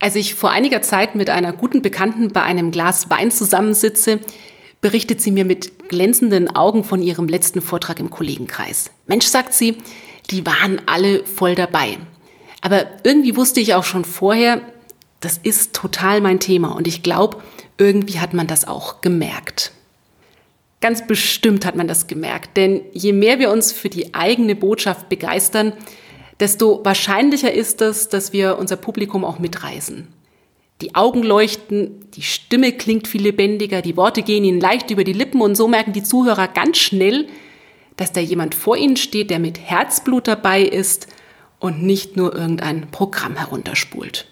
Als ich vor einiger Zeit mit einer guten Bekannten bei einem Glas Wein zusammensitze, berichtet sie mir mit glänzenden Augen von ihrem letzten Vortrag im Kollegenkreis. Mensch, sagt sie, die waren alle voll dabei. Aber irgendwie wusste ich auch schon vorher, das ist total mein Thema und ich glaube, irgendwie hat man das auch gemerkt. Ganz bestimmt hat man das gemerkt, denn je mehr wir uns für die eigene Botschaft begeistern, desto wahrscheinlicher ist es, dass wir unser Publikum auch mitreißen. Die Augen leuchten, die Stimme klingt viel lebendiger, die Worte gehen ihnen leicht über die Lippen und so merken die Zuhörer ganz schnell, dass da jemand vor ihnen steht, der mit Herzblut dabei ist und nicht nur irgendein Programm herunterspult.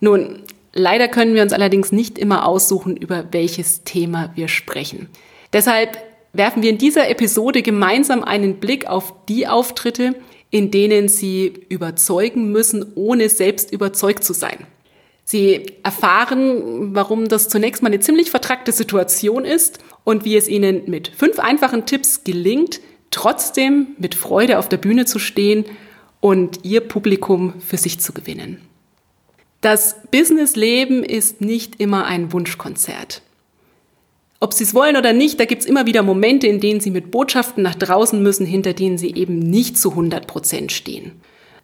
Nun, leider können wir uns allerdings nicht immer aussuchen, über welches Thema wir sprechen. Deshalb werfen wir in dieser Episode gemeinsam einen Blick auf die Auftritte, in denen sie überzeugen müssen, ohne selbst überzeugt zu sein. Sie erfahren, warum das zunächst mal eine ziemlich vertrackte Situation ist und wie es ihnen mit fünf einfachen Tipps gelingt, trotzdem mit Freude auf der Bühne zu stehen und ihr Publikum für sich zu gewinnen. Das Businessleben ist nicht immer ein Wunschkonzert. Ob sie es wollen oder nicht, da gibt es immer wieder Momente, in denen sie mit Botschaften nach draußen müssen, hinter denen sie eben nicht zu 100 Prozent stehen.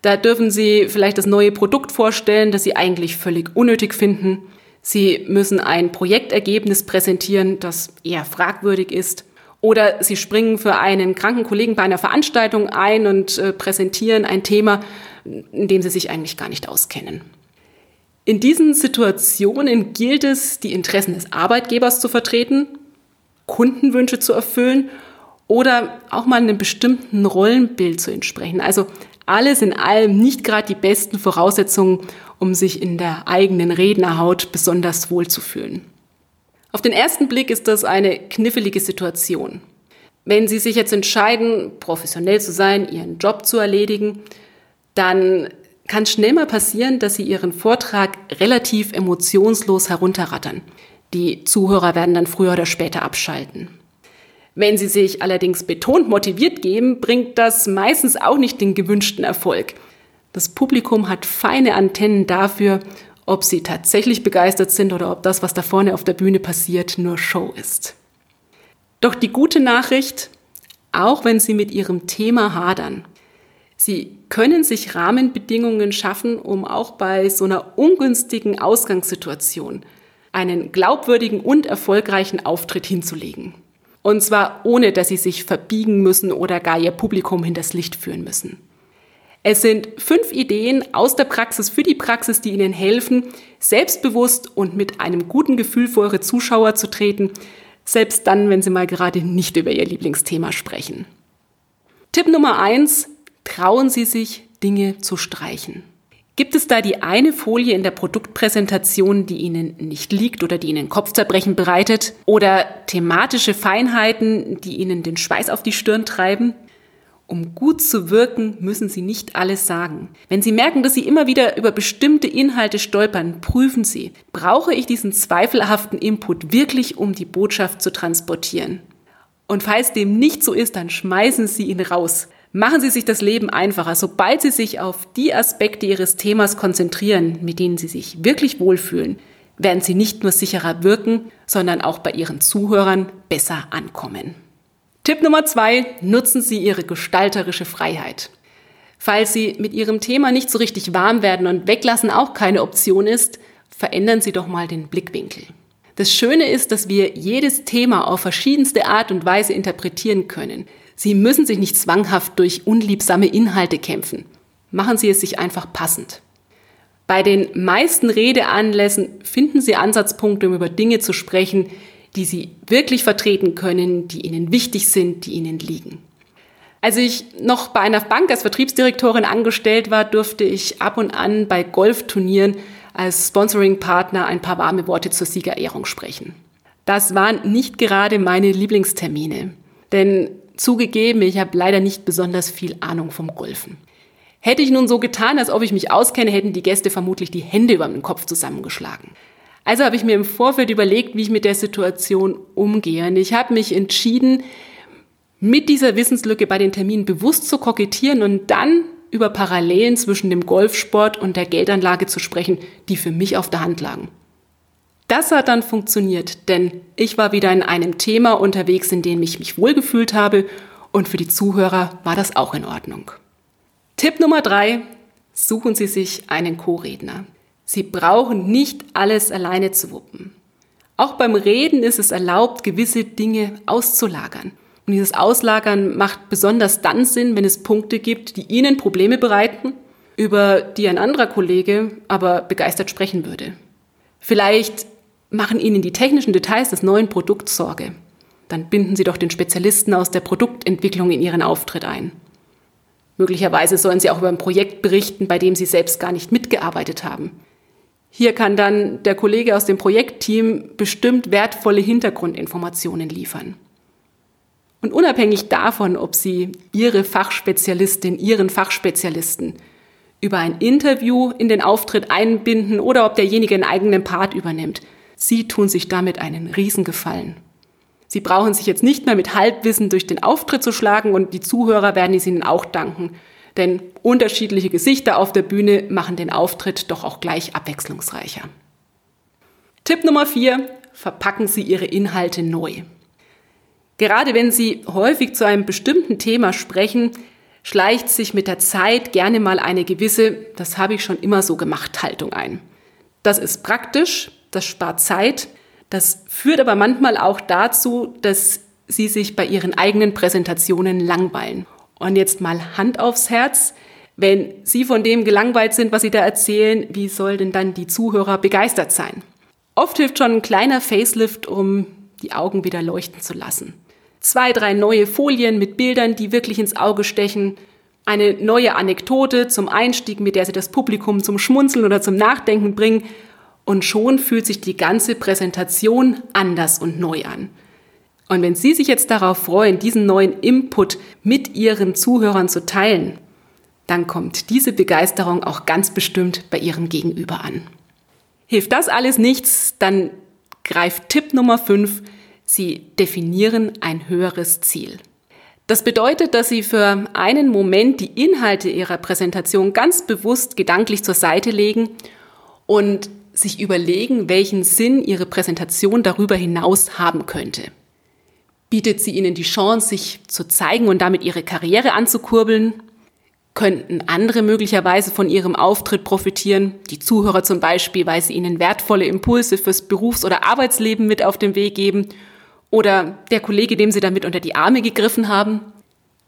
Da dürfen sie vielleicht das neue Produkt vorstellen, das sie eigentlich völlig unnötig finden. Sie müssen ein Projektergebnis präsentieren, das eher fragwürdig ist. Oder sie springen für einen kranken Kollegen bei einer Veranstaltung ein und äh, präsentieren ein Thema, in dem sie sich eigentlich gar nicht auskennen. In diesen Situationen gilt es, die Interessen des Arbeitgebers zu vertreten, Kundenwünsche zu erfüllen oder auch mal einem bestimmten Rollenbild zu entsprechen. Also alles in allem nicht gerade die besten Voraussetzungen, um sich in der eigenen Rednerhaut besonders wohl zu fühlen. Auf den ersten Blick ist das eine knifflige Situation. Wenn Sie sich jetzt entscheiden, professionell zu sein, Ihren Job zu erledigen, dann kann schnell mal passieren, dass Sie Ihren Vortrag relativ emotionslos herunterrattern. Die Zuhörer werden dann früher oder später abschalten. Wenn Sie sich allerdings betont motiviert geben, bringt das meistens auch nicht den gewünschten Erfolg. Das Publikum hat feine Antennen dafür, ob Sie tatsächlich begeistert sind oder ob das, was da vorne auf der Bühne passiert, nur Show ist. Doch die gute Nachricht, auch wenn Sie mit Ihrem Thema hadern, Sie können sich Rahmenbedingungen schaffen, um auch bei so einer ungünstigen Ausgangssituation einen glaubwürdigen und erfolgreichen Auftritt hinzulegen. Und zwar ohne, dass Sie sich verbiegen müssen oder gar Ihr Publikum hinters Licht führen müssen. Es sind fünf Ideen aus der Praxis für die Praxis, die Ihnen helfen, selbstbewusst und mit einem guten Gefühl vor Ihre Zuschauer zu treten, selbst dann, wenn Sie mal gerade nicht über Ihr Lieblingsthema sprechen. Tipp Nummer eins, trauen Sie sich, Dinge zu streichen. Gibt es da die eine Folie in der Produktpräsentation, die Ihnen nicht liegt oder die Ihnen Kopfzerbrechen bereitet? Oder thematische Feinheiten, die Ihnen den Schweiß auf die Stirn treiben? Um gut zu wirken, müssen Sie nicht alles sagen. Wenn Sie merken, dass Sie immer wieder über bestimmte Inhalte stolpern, prüfen Sie, brauche ich diesen zweifelhaften Input wirklich, um die Botschaft zu transportieren? Und falls dem nicht so ist, dann schmeißen Sie ihn raus. Machen Sie sich das Leben einfacher. Sobald Sie sich auf die Aspekte Ihres Themas konzentrieren, mit denen Sie sich wirklich wohlfühlen, werden Sie nicht nur sicherer wirken, sondern auch bei Ihren Zuhörern besser ankommen. Tipp Nummer zwei, nutzen Sie Ihre gestalterische Freiheit. Falls Sie mit Ihrem Thema nicht so richtig warm werden und weglassen auch keine Option ist, verändern Sie doch mal den Blickwinkel. Das Schöne ist, dass wir jedes Thema auf verschiedenste Art und Weise interpretieren können. Sie müssen sich nicht zwanghaft durch unliebsame Inhalte kämpfen. Machen Sie es sich einfach passend. Bei den meisten Redeanlässen finden Sie Ansatzpunkte, um über Dinge zu sprechen, die Sie wirklich vertreten können, die Ihnen wichtig sind, die Ihnen liegen. Als ich noch bei einer Bank als Vertriebsdirektorin angestellt war, durfte ich ab und an bei Golfturnieren als Sponsoring-Partner ein paar warme Worte zur Siegerehrung sprechen. Das waren nicht gerade meine Lieblingstermine, denn zugegeben, ich habe leider nicht besonders viel Ahnung vom Golfen. Hätte ich nun so getan, als ob ich mich auskenne, hätten die Gäste vermutlich die Hände über den Kopf zusammengeschlagen. Also habe ich mir im Vorfeld überlegt, wie ich mit der Situation umgehe. Und ich habe mich entschieden, mit dieser Wissenslücke bei den Terminen bewusst zu kokettieren und dann über Parallelen zwischen dem Golfsport und der Geldanlage zu sprechen, die für mich auf der Hand lagen. Das hat dann funktioniert, denn ich war wieder in einem Thema unterwegs, in dem ich mich wohlgefühlt habe und für die Zuhörer war das auch in Ordnung. Tipp Nummer drei, suchen Sie sich einen Co-Redner. Sie brauchen nicht alles alleine zu wuppen. Auch beim Reden ist es erlaubt, gewisse Dinge auszulagern. Und dieses Auslagern macht besonders dann Sinn, wenn es Punkte gibt, die Ihnen Probleme bereiten, über die ein anderer Kollege aber begeistert sprechen würde. Vielleicht machen Ihnen die technischen Details des neuen Produkts Sorge. Dann binden Sie doch den Spezialisten aus der Produktentwicklung in Ihren Auftritt ein. Möglicherweise sollen Sie auch über ein Projekt berichten, bei dem Sie selbst gar nicht mitgearbeitet haben. Hier kann dann der Kollege aus dem Projektteam bestimmt wertvolle Hintergrundinformationen liefern. Und unabhängig davon, ob Sie Ihre Fachspezialistin, Ihren Fachspezialisten über ein Interview in den Auftritt einbinden oder ob derjenige einen eigenen Part übernimmt, Sie tun sich damit einen Riesengefallen. Sie brauchen sich jetzt nicht mehr mit Halbwissen durch den Auftritt zu schlagen und die Zuhörer werden es Ihnen auch danken. Denn unterschiedliche Gesichter auf der Bühne machen den Auftritt doch auch gleich abwechslungsreicher. Tipp Nummer vier: Verpacken Sie Ihre Inhalte neu. Gerade wenn Sie häufig zu einem bestimmten Thema sprechen, schleicht sich mit der Zeit gerne mal eine gewisse, das habe ich schon immer so gemacht, Haltung ein. Das ist praktisch, das spart Zeit, das führt aber manchmal auch dazu, dass Sie sich bei Ihren eigenen Präsentationen langweilen. Und jetzt mal Hand aufs Herz. Wenn Sie von dem gelangweilt sind, was Sie da erzählen, wie soll denn dann die Zuhörer begeistert sein? Oft hilft schon ein kleiner Facelift, um die Augen wieder leuchten zu lassen zwei, drei neue Folien mit Bildern, die wirklich ins Auge stechen, eine neue Anekdote zum Einstieg, mit der sie das Publikum zum Schmunzeln oder zum Nachdenken bringen. Und schon fühlt sich die ganze Präsentation anders und neu an. Und wenn Sie sich jetzt darauf freuen, diesen neuen Input mit Ihren Zuhörern zu teilen, dann kommt diese Begeisterung auch ganz bestimmt bei Ihrem Gegenüber an. Hilft das alles nichts, dann greift Tipp Nummer 5 Sie definieren ein höheres Ziel. Das bedeutet, dass Sie für einen Moment die Inhalte Ihrer Präsentation ganz bewusst gedanklich zur Seite legen und sich überlegen, welchen Sinn Ihre Präsentation darüber hinaus haben könnte. Bietet sie Ihnen die Chance, sich zu zeigen und damit Ihre Karriere anzukurbeln? Könnten andere möglicherweise von Ihrem Auftritt profitieren? Die Zuhörer zum Beispiel, weil sie Ihnen wertvolle Impulse fürs Berufs- oder Arbeitsleben mit auf den Weg geben oder der Kollege, dem Sie damit unter die Arme gegriffen haben?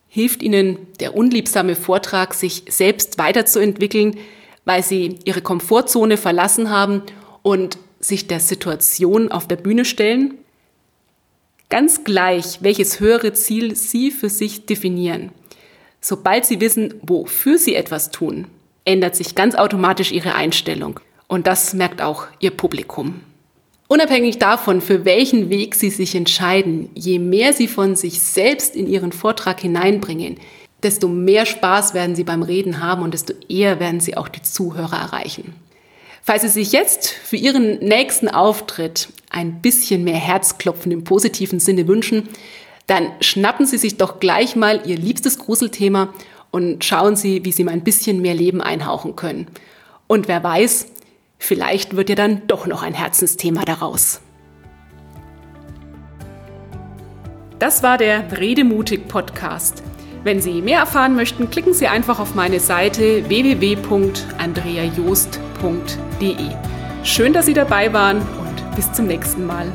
Hilft Ihnen der unliebsame Vortrag, sich selbst weiterzuentwickeln, weil Sie Ihre Komfortzone verlassen haben und sich der Situation auf der Bühne stellen? Ganz gleich, welches höhere Ziel Sie für sich definieren. Sobald Sie wissen, wofür Sie etwas tun, ändert sich ganz automatisch Ihre Einstellung. Und das merkt auch Ihr Publikum. Unabhängig davon, für welchen Weg Sie sich entscheiden, je mehr Sie von sich selbst in Ihren Vortrag hineinbringen, desto mehr Spaß werden Sie beim Reden haben und desto eher werden Sie auch die Zuhörer erreichen. Falls Sie sich jetzt für Ihren nächsten Auftritt ein bisschen mehr Herzklopfen im positiven Sinne wünschen, dann schnappen Sie sich doch gleich mal Ihr liebstes Gruselthema und schauen Sie, wie Sie mal ein bisschen mehr Leben einhauchen können. Und wer weiß, Vielleicht wird ja dann doch noch ein Herzensthema daraus. Das war der Redemutig Podcast. Wenn Sie mehr erfahren möchten, klicken Sie einfach auf meine Seite www.andreajost.de. Schön, dass Sie dabei waren und bis zum nächsten Mal.